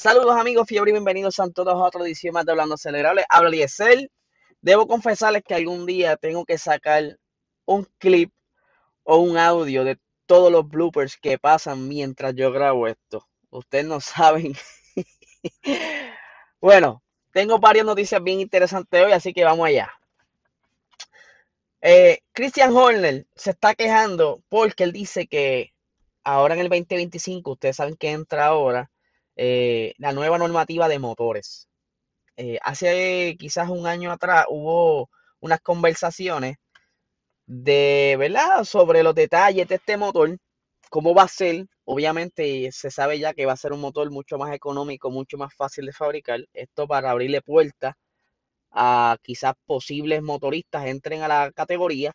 Saludos amigos, fiebre y bienvenidos a todos a otra edición más de Hablando Acelerable. Habla Liesel. Debo confesarles que algún día tengo que sacar un clip o un audio de todos los bloopers que pasan mientras yo grabo esto. Ustedes no saben. bueno, tengo varias noticias bien interesantes hoy, así que vamos allá. Eh, Christian Horner se está quejando porque él dice que ahora en el 2025, ustedes saben que entra ahora eh, la nueva normativa de motores. Eh, hace quizás un año atrás hubo unas conversaciones de, ¿verdad? Sobre los detalles de este motor, cómo va a ser. Obviamente se sabe ya que va a ser un motor mucho más económico, mucho más fácil de fabricar. Esto para abrirle puertas a quizás posibles motoristas entren a la categoría.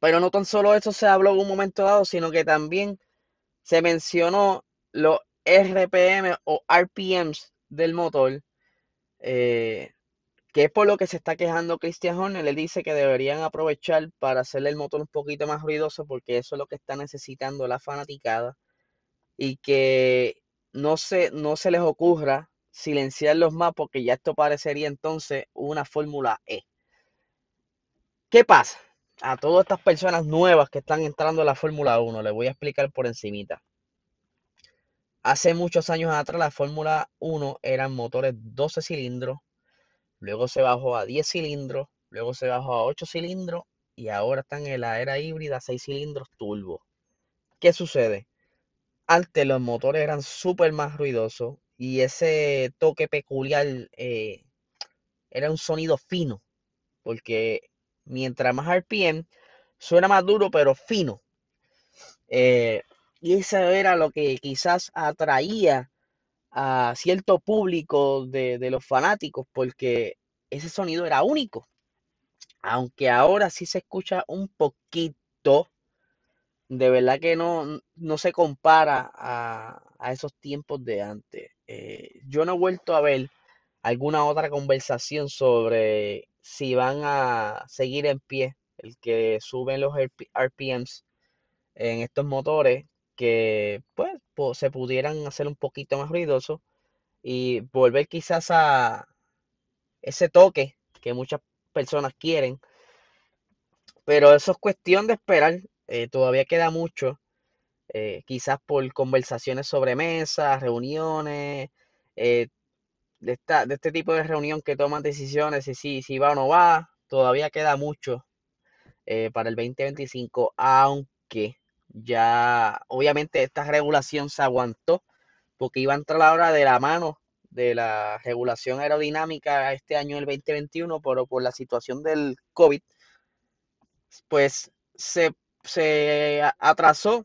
Pero no tan solo eso se habló en un momento dado, sino que también se mencionó los RPM o RPMs del motor, eh, que es por lo que se está quejando Christian Horner. Le dice que deberían aprovechar para hacerle el motor un poquito más ruidoso porque eso es lo que está necesitando la fanaticada y que no se, no se les ocurra silenciarlos más porque ya esto parecería entonces una Fórmula E. ¿Qué pasa? A todas estas personas nuevas que están entrando a la Fórmula 1, les voy a explicar por encimita. Hace muchos años atrás la Fórmula 1 eran motores 12 cilindros, luego se bajó a 10 cilindros, luego se bajó a 8 cilindros y ahora están en la era híbrida 6 cilindros turbo. ¿Qué sucede? Antes los motores eran súper más ruidosos y ese toque peculiar eh, era un sonido fino, porque mientras más RPM suena más duro pero fino. Eh, y eso era lo que quizás atraía a cierto público de, los fanáticos, porque ese sonido era único. Aunque ahora sí se escucha un poquito, de verdad que no, no se compara a, esos tiempos de antes. Eh, yo no he vuelto a ver alguna otra conversación sobre si van a seguir en pie el que suben los RPMs en estos motores que pues, se pudieran hacer un poquito más ruidosos y volver quizás a ese toque que muchas personas quieren. Pero eso es cuestión de esperar. Eh, todavía queda mucho. Eh, quizás por conversaciones sobre mesas, reuniones, eh, de, esta, de este tipo de reunión que toman decisiones si, si, si va o no va. Todavía queda mucho para el 2025, aunque ya obviamente esta regulación se aguantó porque iba a entrar la hora de la mano de la regulación aerodinámica este año, el 2021, pero por la situación del COVID, pues se, se atrasó,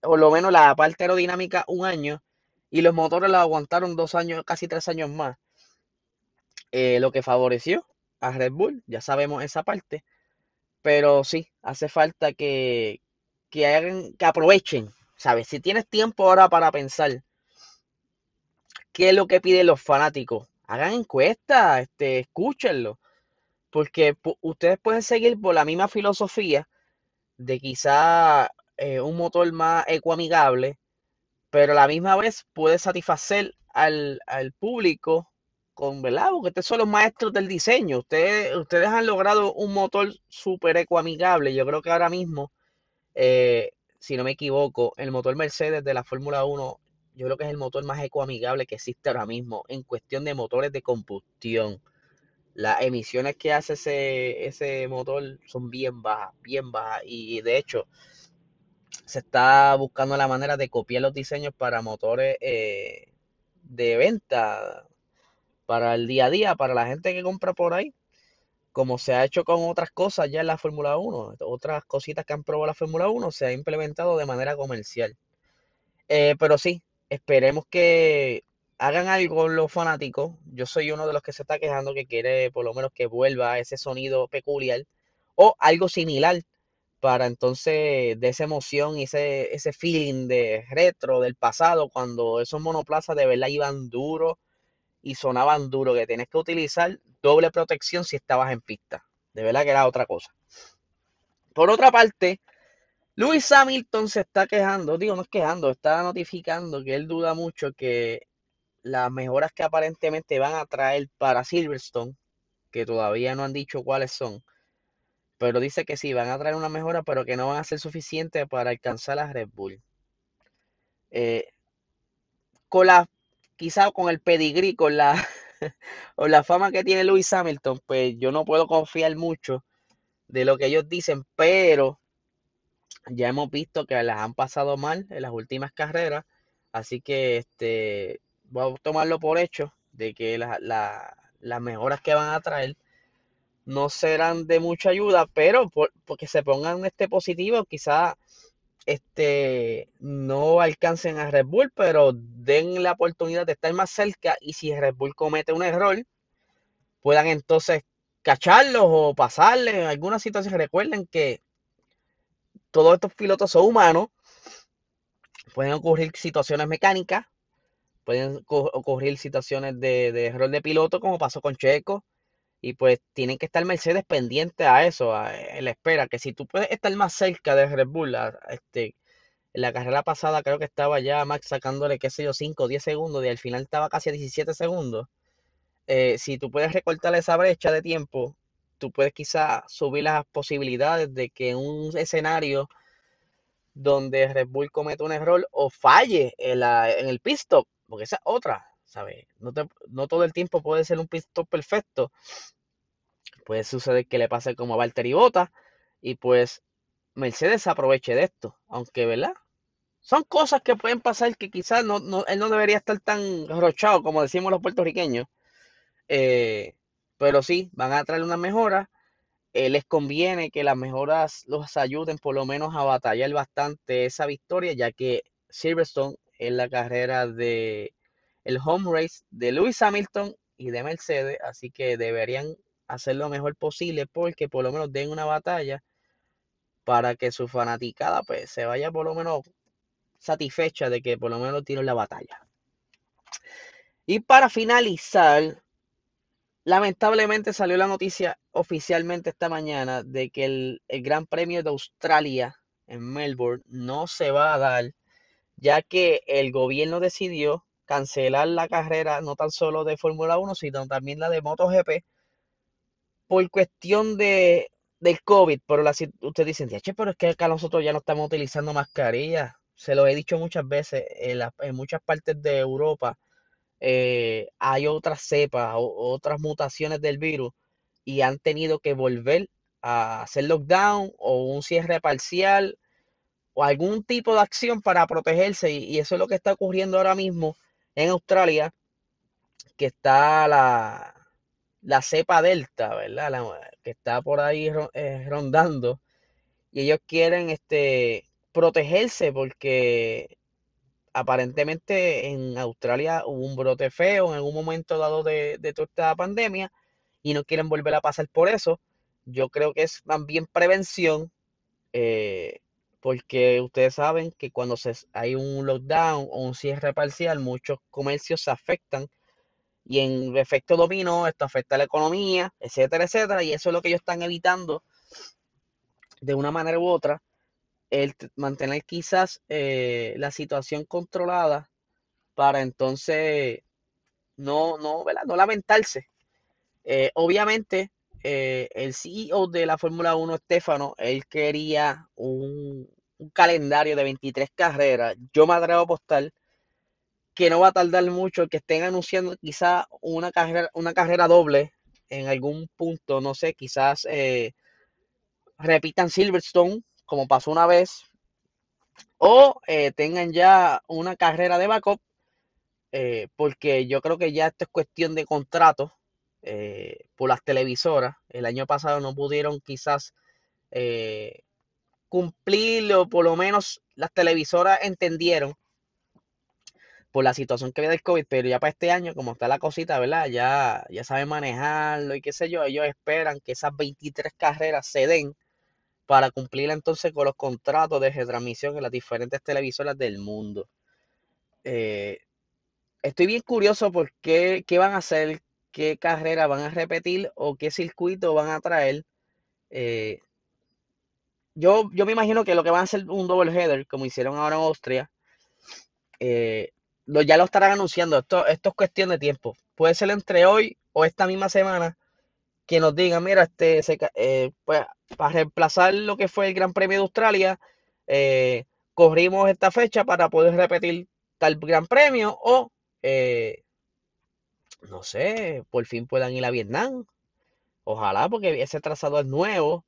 por lo menos la parte aerodinámica, un año, y los motores la aguantaron dos años, casi tres años más, eh, lo que favoreció a Red Bull, ya sabemos esa parte, pero sí, hace falta que, que hagan, que aprovechen, ¿sabes? Si tienes tiempo ahora para pensar qué es lo que piden los fanáticos, hagan encuestas, este, escúchenlo, porque ustedes pueden seguir por la misma filosofía de quizá eh, un motor más ecoamigable, pero a la misma vez puede satisfacer al, público con, ¿verdad? Porque ustedes son los maestros del diseño. Ustedes, ustedes han logrado un motor súper ecoamigable. Yo creo que ahora mismo eh, si no me equivoco, el motor Mercedes de la Fórmula 1, yo creo que es el motor más ecoamigable que existe ahora mismo en cuestión de motores de combustión. Las emisiones que hace ese, ese motor son bien bajas, bien bajas. Y de hecho, se está buscando la manera de copiar los diseños para motores eh, de venta para el día a día, para la gente que compra por ahí como se ha hecho con otras cosas ya en la Fórmula 1, otras cositas que han probado la Fórmula 1, se ha implementado de manera comercial. Eh, pero sí, esperemos que hagan algo los fanáticos. Yo soy uno de los que se está quejando que quiere por lo menos que vuelva ese sonido peculiar o algo similar para entonces de esa emoción y ese, ese feeling de retro del pasado cuando esos monoplazas de verdad iban duros y sonaban duro, que tienes que utilizar doble protección si estabas en pista. De verdad que era otra cosa. Por otra parte, Lewis Hamilton se está quejando, digo, no es quejando, está notificando que él duda mucho que las mejoras que aparentemente van a traer para Silverstone, que todavía no han dicho cuáles son, pero dice que sí, van a traer una mejora, pero que no van a ser suficientes para alcanzar a Red Bull. Eh, con la, quizá con el pedigrí, con la, o la fama que tiene Lewis Hamilton, pues yo no puedo confiar mucho de lo que ellos dicen, pero ya hemos visto que las han pasado mal en las últimas carreras, así que este voy a tomarlo por hecho de que las mejoras que van a traer no serán de mucha ayuda, pero porque se pongan este positivo, quizá este no alcancen a Red Bull, pero den la oportunidad de estar más cerca y si Red Bull comete un error, puedan entonces cacharlos o pasarles en alguna situación. Recuerden que todos estos pilotos son humanos, pueden ocurrir situaciones mecánicas, pueden ocurrir situaciones de, de error de piloto, como pasó con Checo, y pues tienen que estar Mercedes pendiente a eso, a, la espera, que si tú puedes estar más cerca de Red Bull, este, en la carrera pasada creo que estaba ya Max sacándole, qué sé yo, 5 o 10 segundos y al final estaba casi a 17 segundos. Eh, si tú puedes recortar esa brecha de tiempo, tú puedes quizá subir las posibilidades de que un escenario donde Red Bull cometa un error o falle en, en el pit stop, porque esa es otra. ¿Sabes? No, no todo el tiempo puede ser un pit perfecto. Puede suceder que le pase como a Valtteri Bota y pues Mercedes aproveche de esto, aunque, ¿verdad? Son cosas que pueden pasar que quizás no, él no debería estar tan rochado como decimos los puertorriqueños. Eh, pero sí, van a traer una mejora. Eh, les conviene que las mejoras los ayuden por lo menos a batallar bastante esa victoria, ya que Silverstone es la carrera de el home race de Lewis Hamilton y de Mercedes, así que deberían hacer lo mejor posible porque por lo menos den una batalla para que su fanaticada pues se vaya por lo menos satisfecha de que por lo menos tienen la batalla. Y para finalizar, lamentablemente salió la noticia oficialmente esta mañana de que el, el Gran Premio de Australia en Melbourne no se va a dar, ya que el gobierno decidió cancelar la carrera no tan solo de Fórmula 1, sino también la de MotoGP por cuestión de, del COVID. Pero la, ustedes dicen, che, pero es que acá nosotros ya no estamos utilizando mascarillas. Se lo he dicho muchas veces, en, muchas partes de Europa eh, hay otras cepas, o, otras mutaciones del virus y han tenido que volver a hacer lockdown o un cierre parcial o algún tipo de acción para protegerse y eso es lo que está ocurriendo ahora mismo en Australia, que está la, la cepa delta, ¿verdad? que está por ahí eh, rondando. Y ellos quieren este, protegerse porque aparentemente en Australia hubo un brote feo en algún momento dado de, de toda esta pandemia y no quieren volver a pasar por eso. Yo creo que es también prevención. Eh, porque ustedes saben que cuando se, hay un lockdown o un cierre parcial, muchos comercios se afectan y en efecto dominó, esto afecta a la economía, etcétera, etcétera, y eso es lo que ellos están evitando de una manera u otra, el mantener quizás eh, la situación controlada para entonces no, no, lamentarse. Eh, obviamente, eh, el CEO de la Fórmula 1, Stefano, él quería un, calendario de 23 carreras. Yo me atrevo a apostar que no va a tardar mucho que estén anunciando quizás una carrera, una carrera doble en algún punto, no sé, quizás eh, repitan Silverstone como pasó una vez o eh, tengan ya una carrera de backup porque yo creo que ya esto es cuestión de contrato eh, por las televisoras. El año pasado no pudieron quizás eh, cumplirlo, por lo menos las televisoras entendieron por la situación que había del COVID, pero ya para este año, como está la cosita, ¿verdad? Ya, ya saben manejarlo y qué sé yo, ellos esperan que esas 23 carreras se den para cumplir entonces con los contratos de retransmisión en las diferentes televisoras del mundo. Eh, estoy bien curioso por qué, qué van a hacer, qué carrera van a repetir o qué circuito van a traer. Eh, yo, yo me imagino que lo que van a hacer un double header, como hicieron ahora en Austria, eh, ya lo estarán anunciando. Esto, esto es cuestión de tiempo. Puede ser entre hoy o esta misma semana que nos digan, mira, este, eh, pues, para reemplazar lo que fue el Gran Premio de Australia, eh, corrimos esta fecha para poder repetir tal Gran Premio o, no sé, por fin puedan ir a Vietnam. Ojalá, porque ese trazado es nuevo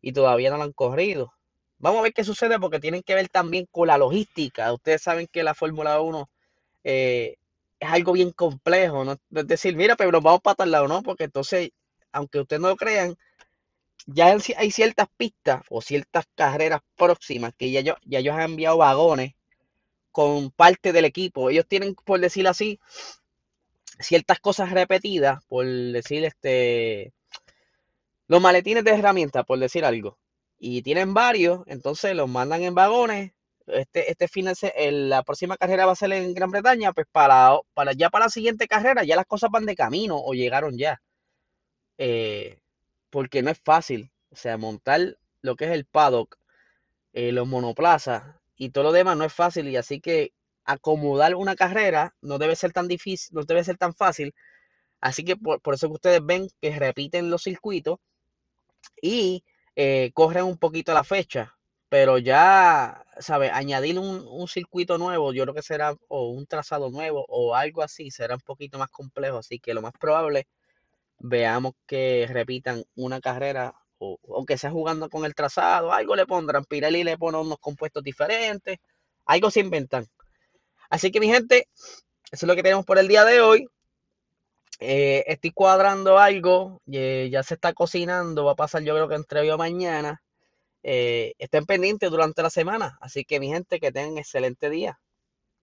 y todavía no lo han corrido. Vamos a ver qué sucede porque tienen que ver también con la logística. Ustedes saben que la Fórmula 1 es algo bien complejo, ¿no? Es decir, mira, pero vamos para tal lado, ¿no? Porque entonces aunque ustedes no lo crean, ya hay ciertas pistas o ciertas carreras próximas que ya, ya ellos han enviado vagones con parte del equipo. Ellos tienen, por decir así, ciertas cosas repetidas, por decir este, los maletines de herramientas, por decir algo. Y tienen varios, entonces los mandan en vagones. Este, este final, la próxima carrera va a ser en Gran Bretaña, pues para, para ya para la siguiente carrera ya las cosas van de camino o llegaron ya. Eh, porque no es fácil. O sea, montar lo que es el paddock, eh, los monoplazas y todo lo demás no es fácil. Y así que acomodar una carrera no debe ser tan difícil, no debe ser tan fácil. Así que por, eso que ustedes ven que repiten los circuitos y eh, corren un poquito la fecha. Pero ya, ¿sabes? Añadir un, un, circuito nuevo, yo creo que será, o un trazado nuevo, o algo así, será un poquito más complejo. Así que lo más probable veamos que repitan una carrera, o aunque sea jugando con el trazado, algo le pondrán. Pirelli le pone unos compuestos diferentes, algo se inventan. Así que mi gente, eso es lo que tenemos por el día de hoy. Eh, estoy cuadrando algo, eh, ya se está cocinando, va a pasar yo creo que entre mañana. Eh, estén pendientes durante la semana, así que mi gente, que tengan excelente día.